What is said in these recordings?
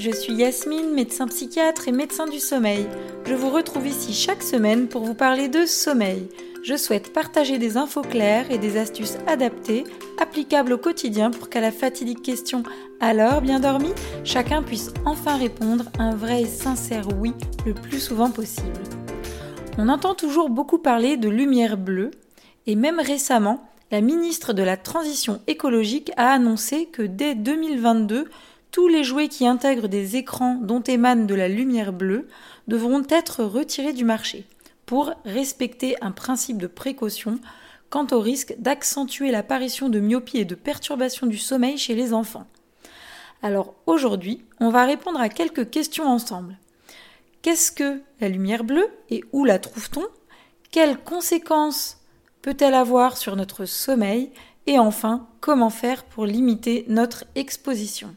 je suis Yasmine, médecin psychiatre et médecin du sommeil. Je vous retrouve ici chaque semaine pour vous parler de sommeil. Je souhaite partager des infos claires et des astuces adaptées, applicables au quotidien pour qu'à la fatidique question Alors bien dormi? chacun puisse enfin répondre un vrai et sincère oui le plus souvent possible. On entend toujours beaucoup parler de lumière bleue, et même récemment, la ministre de la Transition écologique a annoncé que dès 2022, tous les jouets qui intègrent des écrans dont émane de la lumière bleue devront être retirés du marché pour respecter un principe de précaution quant au risque d'accentuer l'apparition de myopie et de perturbation du sommeil chez les enfants. Alors aujourd'hui, on va répondre à quelques questions ensemble. Qu'est-ce que la lumière bleue et où la trouve-t-on? Quelles conséquences peut-elle avoir sur notre sommeil? Et enfin, comment faire pour limiter notre exposition?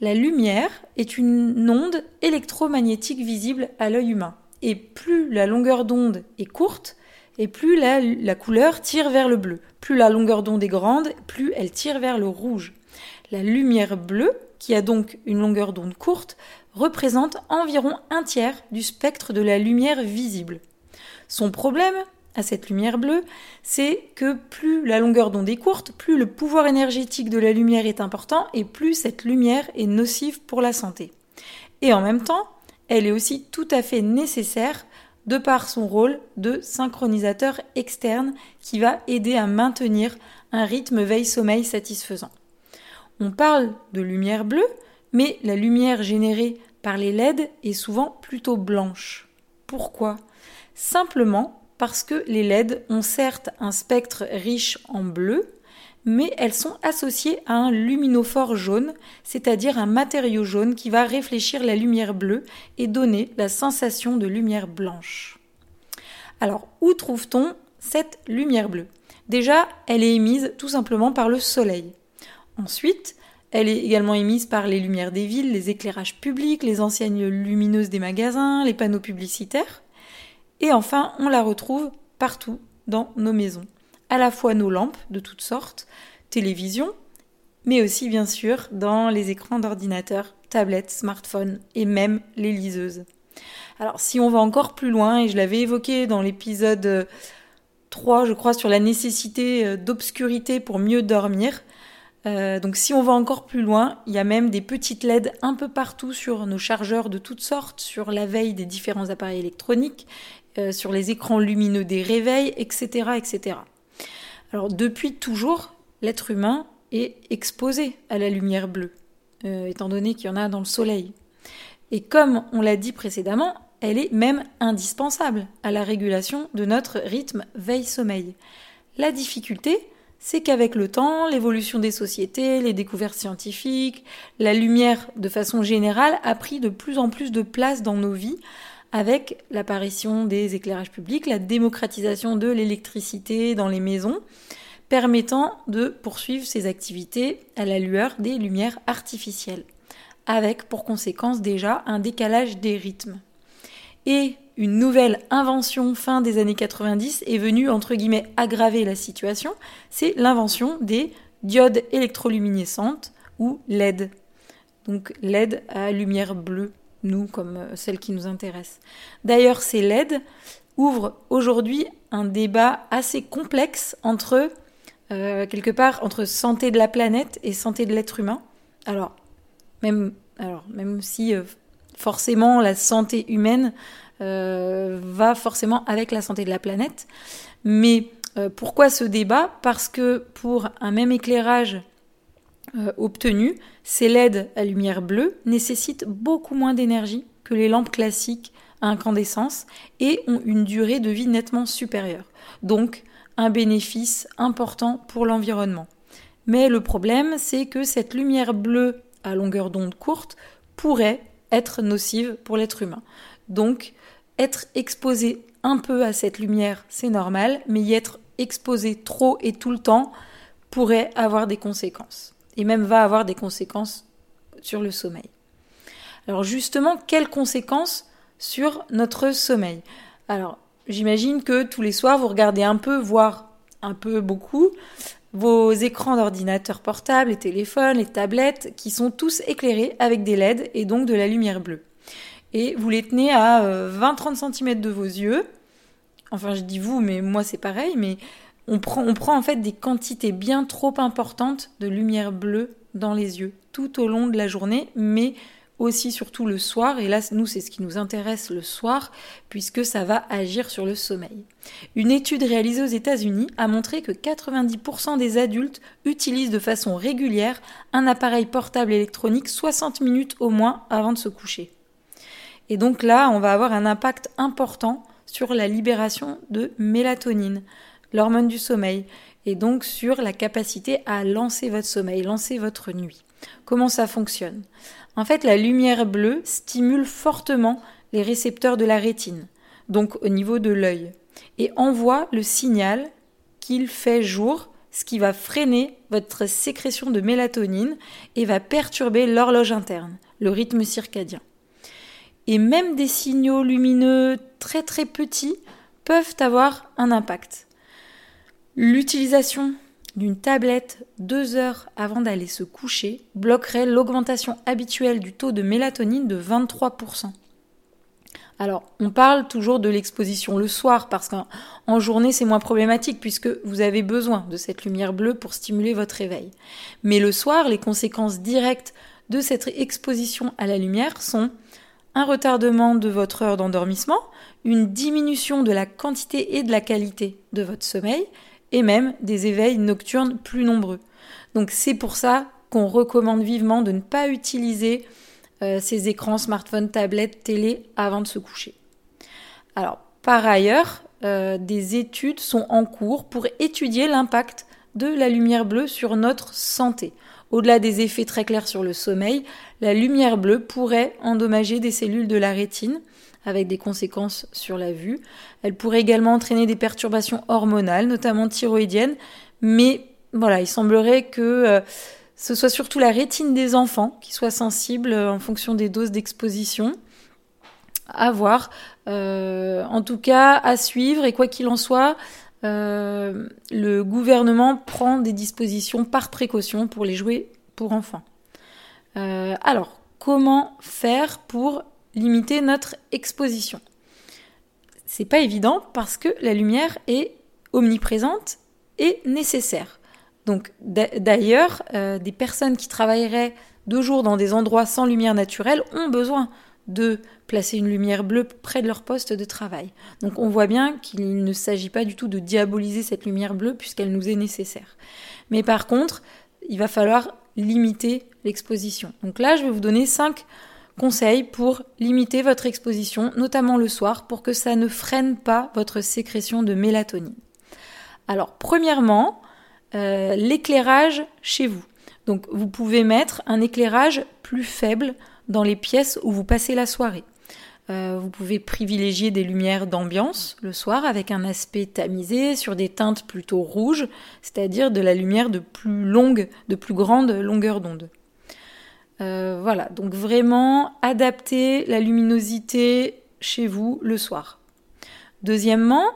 La lumière est une onde électromagnétique visible à l'œil humain. Et plus la longueur d'onde est courte, et plus la, couleur tire vers le bleu. Plus la longueur d'onde est grande, plus elle tire vers le rouge. La lumière bleue, qui a donc une longueur d'onde courte, représente environ un tiers du spectre de la lumière visible. Son problème, à cette lumière bleue, c'est que plus la longueur d'onde est courte, plus le pouvoir énergétique de la lumière est important et plus cette lumière est nocive pour la santé. Et en même temps, elle est aussi tout à fait nécessaire de par son rôle de synchronisateur externe qui va aider à maintenir un rythme veille-sommeil satisfaisant. On parle de lumière bleue, mais la lumière générée par les LED est souvent plutôt blanche. Pourquoi? Simplement parce que les LED ont certes un spectre riche en bleu, mais elles sont associées à un luminophore jaune, c'est-à-dire un matériau jaune qui va réfléchir la lumière bleue et donner la sensation de lumière blanche. Alors, où trouve-t-on cette lumière bleue? Déjà, elle est émise tout simplement par le soleil. Ensuite, elle est également émise par les lumières des villes, les éclairages publics, les enseignes lumineuses des magasins, les panneaux publicitaires. Et enfin, on la retrouve partout dans nos maisons. À la fois nos lampes de toutes sortes, télévision, mais aussi bien sûr dans les écrans d'ordinateur, tablettes, smartphones et même les liseuses. Alors si on va encore plus loin, et je l'avais évoqué dans l'épisode 3, je crois, sur la nécessité euh, d'obscurité pour mieux dormir, euh, donc si on va encore plus loin, il y a même des petites LED un peu partout sur nos chargeurs de toutes sortes, sur la veille des différents appareils électroniques, euh, sur les écrans lumineux des réveils, etc., etc. Alors depuis toujours, l'être humain est exposé à la lumière bleue, euh, étant donné qu'il y en a dans le soleil. Et comme on l'a dit précédemment, elle est même indispensable à la régulation de notre rythme veille-sommeil. La difficulté, c'est qu'avec le temps, l'évolution des sociétés, les découvertes scientifiques, la lumière de façon générale a pris de plus en plus de place dans nos vies, avec l'apparition des éclairages publics, la démocratisation de l'électricité dans les maisons, permettant de poursuivre ces activités à la lueur des lumières artificielles, avec pour conséquence déjà un décalage des rythmes. Et une nouvelle invention fin des années 90 est venue entre guillemets aggraver la situation, c'est l'invention des diodes électroluminescentes ou LED. Donc LED à lumière bleue nous, comme euh, celle qui nous intéresse. D'ailleurs, ces LED ouvrent aujourd'hui un débat assez complexe entre, euh, quelque part, entre santé de la planète et santé de l'être humain. Alors, même, alors, même si euh, forcément la santé humaine va forcément avec la santé de la planète, mais pourquoi ce débat? Parce que pour un même éclairage euh, obtenus, ces LED à lumière bleue nécessitent beaucoup moins d'énergie que les lampes classiques à incandescence et ont une durée de vie nettement supérieure. Donc, un bénéfice important pour l'environnement. Mais le problème, c'est que cette lumière bleue à longueur d'onde courte pourrait être nocive pour l'être humain. Donc, être exposé un peu à cette lumière, c'est normal, mais y être exposé trop et tout le temps pourrait avoir des conséquences et même va avoir des conséquences sur le sommeil. Alors justement, quelles conséquences sur notre sommeil? Alors, j'imagine que tous les soirs, vous regardez un peu, voire un peu beaucoup, vos écrans d'ordinateur portable, les téléphones, les tablettes, qui sont tous éclairés avec des LED et donc de la lumière bleue. Et vous les tenez à 20-30 euh, cm de vos yeux. Enfin, je dis vous, mais moi c'est pareil, mais on prend, on prend en fait des quantités bien trop importantes de lumière bleue dans les yeux tout au long de la journée, mais aussi surtout le soir, et là nous c'est ce qui nous intéresse le soir, puisque ça va agir sur le sommeil. Une étude réalisée aux États-Unis a montré que 90% des adultes utilisent de façon régulière un appareil portable électronique 60 minutes au moins avant de se coucher. Et donc là, on va avoir un impact important sur la libération de mélatonine, l'hormone du sommeil, et donc sur la capacité à lancer votre sommeil, lancer votre nuit. Comment ça fonctionne? En fait, la lumière bleue stimule fortement les récepteurs de la rétine, donc au niveau de l'œil, et envoie le signal qu'il fait jour, ce qui va freiner votre sécrétion de mélatonine et va perturber l'horloge interne, le rythme circadien. Et même des signaux lumineux très très petits peuvent avoir un impact. L'utilisation d'une tablette deux heures avant d'aller se coucher bloquerait l'augmentation habituelle du taux de mélatonine de 23%. Alors, on parle toujours de l'exposition le soir parce qu'en journée c'est moins problématique puisque vous avez besoin de cette lumière bleue pour stimuler votre réveil. Mais le soir, les conséquences directes de cette exposition à la lumière sont un retardement de votre heure d'endormissement, une diminution de la quantité et de la qualité de votre sommeil, et même des éveils nocturnes plus nombreux. Donc c'est pour ça qu'on recommande vivement de ne pas utiliser euh, ces écrans, smartphones, tablettes, télé avant de se coucher. Alors par ailleurs, euh, des études sont en cours pour étudier l'impact de la lumière bleue sur notre santé. Au-delà des effets très clairs sur le sommeil, la lumière bleue pourrait endommager des cellules de la rétine, avec des conséquences sur la vue. Elle pourrait également entraîner des perturbations hormonales, notamment thyroïdiennes, mais voilà, il semblerait que euh, ce soit surtout la rétine des enfants qui soit sensible euh, en fonction des doses d'exposition. À voir. Euh, en tout cas, à suivre, et quoi qu'il en soit, le gouvernement prend des dispositions par précaution pour les jouets pour enfants. alors, comment faire pour limiter notre exposition. C'est pas évident parce que la lumière est omniprésente et nécessaire. Donc d'ailleurs, euh, des personnes qui travailleraient de jour dans des endroits sans lumière naturelle ont besoin de placer une lumière bleue près de leur poste de travail. Donc on voit bien qu'il ne s'agit pas du tout de diaboliser cette lumière bleue puisqu'elle nous est nécessaire. Mais par contre, il va falloir limiter l'exposition. Donc là, je vais vous donner cinq conseils pour limiter votre exposition, notamment le soir, pour que ça ne freine pas votre sécrétion de mélatonine. Alors, premièrement, euh, l'éclairage chez vous. Donc, vous pouvez mettre un éclairage plus faible dans les pièces où vous passez la soirée. Euh, vous pouvez privilégier des lumières d'ambiance le soir avec un aspect tamisé sur des teintes plutôt rouges, c'est-à-dire de la lumière de plus longue, de plus grande longueur d'onde. Euh, voilà, donc vraiment adapter la luminosité chez vous le soir. Deuxièmement,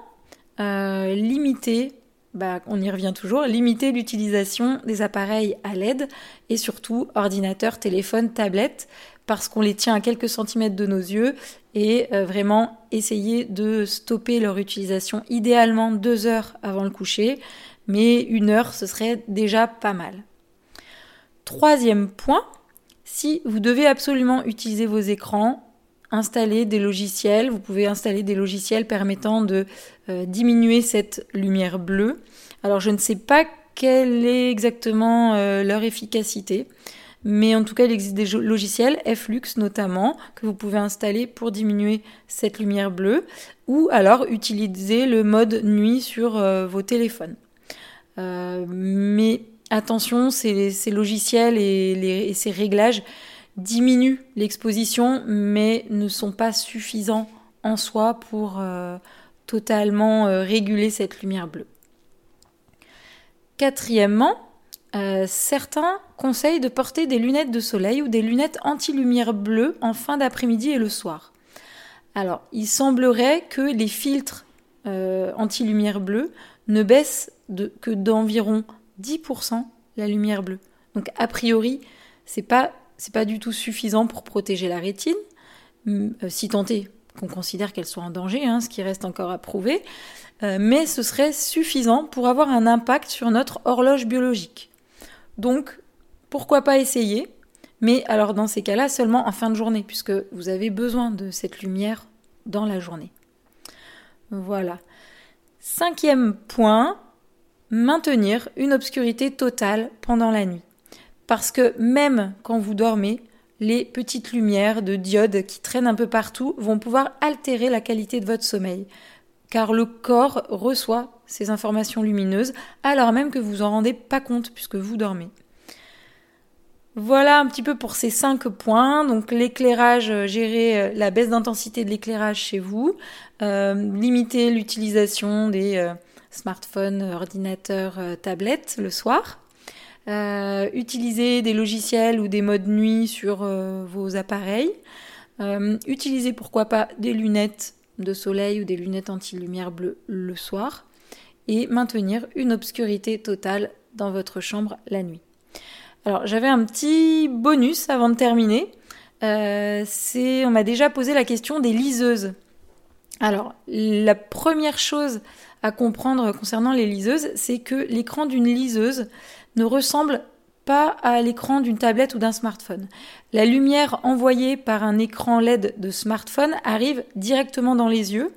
euh, limiter, bah, on y revient toujours, limiter l'utilisation des appareils à LED et surtout ordinateur, téléphone, tablette, parce qu'on les tient à quelques centimètres de nos yeux et euh, vraiment essayer de stopper leur utilisation idéalement deux heures avant le coucher, mais une heure ce serait déjà pas mal. Troisième point, si vous devez absolument utiliser vos écrans, installez des logiciels. Vous pouvez installer des logiciels permettant de euh, diminuer cette lumière bleue. Alors je ne sais pas quelle est exactement euh, leur efficacité, mais en tout cas il existe des logiciels, Flux notamment, que vous pouvez installer pour diminuer cette lumière bleue, ou alors utiliser le mode nuit sur euh, vos téléphones. mais attention, ces, logiciels et, ces réglages diminuent l'exposition, mais ne sont pas suffisants en soi pour euh, totalement euh, réguler cette lumière bleue. Quatrièmement, euh, certains conseillent de porter des lunettes de soleil ou des lunettes anti-lumière bleue en fin d'après-midi et le soir. Alors, il semblerait que les filtres anti-lumière bleue ne baissent que d'environ 10% la lumière bleue. Donc a priori, c'est pas c'est pas du tout suffisant pour protéger la rétine, euh, si tant est qu'on considère qu'elle soit en danger, hein, ce qui reste encore à prouver, euh, mais ce serait suffisant pour avoir un impact sur notre horloge biologique. Donc, pourquoi pas essayer Mais alors dans ces cas-là, seulement en fin de journée, puisque vous avez besoin de cette lumière dans la journée. Voilà. Cinquième point, maintenir une obscurité totale pendant la nuit. Parce que même quand vous dormez, les petites lumières de diodes qui traînent un peu partout vont pouvoir altérer la qualité de votre sommeil. Car le corps reçoit ces informations lumineuses alors même que vous en rendez pas compte puisque vous dormez. Voilà un petit peu pour ces cinq points. Donc l'éclairage, euh, gérer euh, la baisse d'intensité de l'éclairage chez vous, euh, limiter l'utilisation des smartphones, ordinateurs, tablettes le soir, utiliser des logiciels ou des modes nuit sur vos appareils, utiliser pourquoi pas des lunettes de soleil ou des lunettes anti-lumière bleue le soir et maintenir une obscurité totale dans votre chambre la nuit. Alors j'avais un petit bonus avant de terminer. Euh, c'est, on m'a déjà posé la question des liseuses. Alors la première chose à comprendre concernant les liseuses, c'est que l'écran d'une liseuse ne ressemble pas à l'écran d'une tablette ou d'un smartphone. La lumière envoyée par un écran LED de smartphone arrive directement dans les yeux,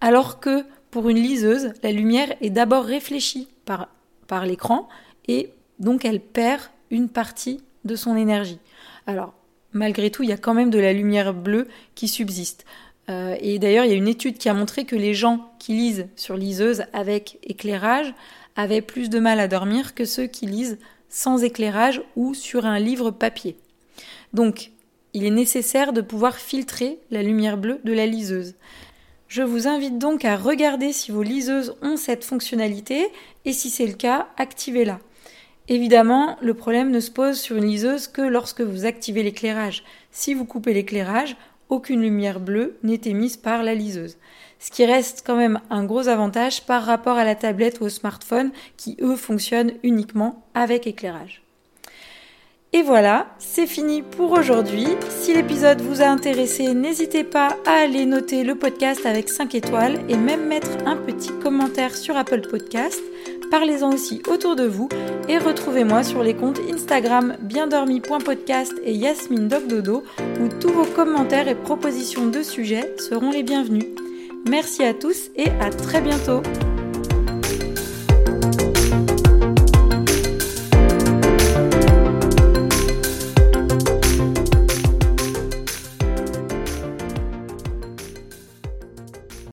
alors que pour une liseuse, la lumière est d'abord réfléchie par, par l'écran et donc elle perd une partie de son énergie. Alors, malgré tout, il y a quand même de la lumière bleue qui subsiste. Euh, et d'ailleurs, il y a une étude qui a montré que les gens qui lisent sur liseuse avec éclairage avaient plus de mal à dormir que ceux qui lisent sans éclairage ou sur un livre papier. Donc, il est nécessaire de pouvoir filtrer la lumière bleue de la liseuse. Je vous invite donc à regarder si vos liseuses ont cette fonctionnalité et si c'est le cas, activez-la. Évidemment, le problème ne se pose sur une liseuse que lorsque vous activez l'éclairage. Si vous coupez l'éclairage, aucune lumière bleue n'est émise par la liseuse. Ce qui reste quand même un gros avantage par rapport à la tablette ou au smartphone qui, eux, fonctionnent uniquement avec éclairage. Et voilà, c'est fini pour aujourd'hui. Si l'épisode vous a intéressé, n'hésitez pas à aller noter le podcast avec 5 étoiles et même mettre un petit commentaire sur Apple Podcast. Parlez-en aussi autour de vous et retrouvez-moi sur les comptes Instagram biendormi.podcast et Yasmine Dogdodo où tous vos commentaires et propositions de sujets seront les bienvenus. Merci à tous et à très bientôt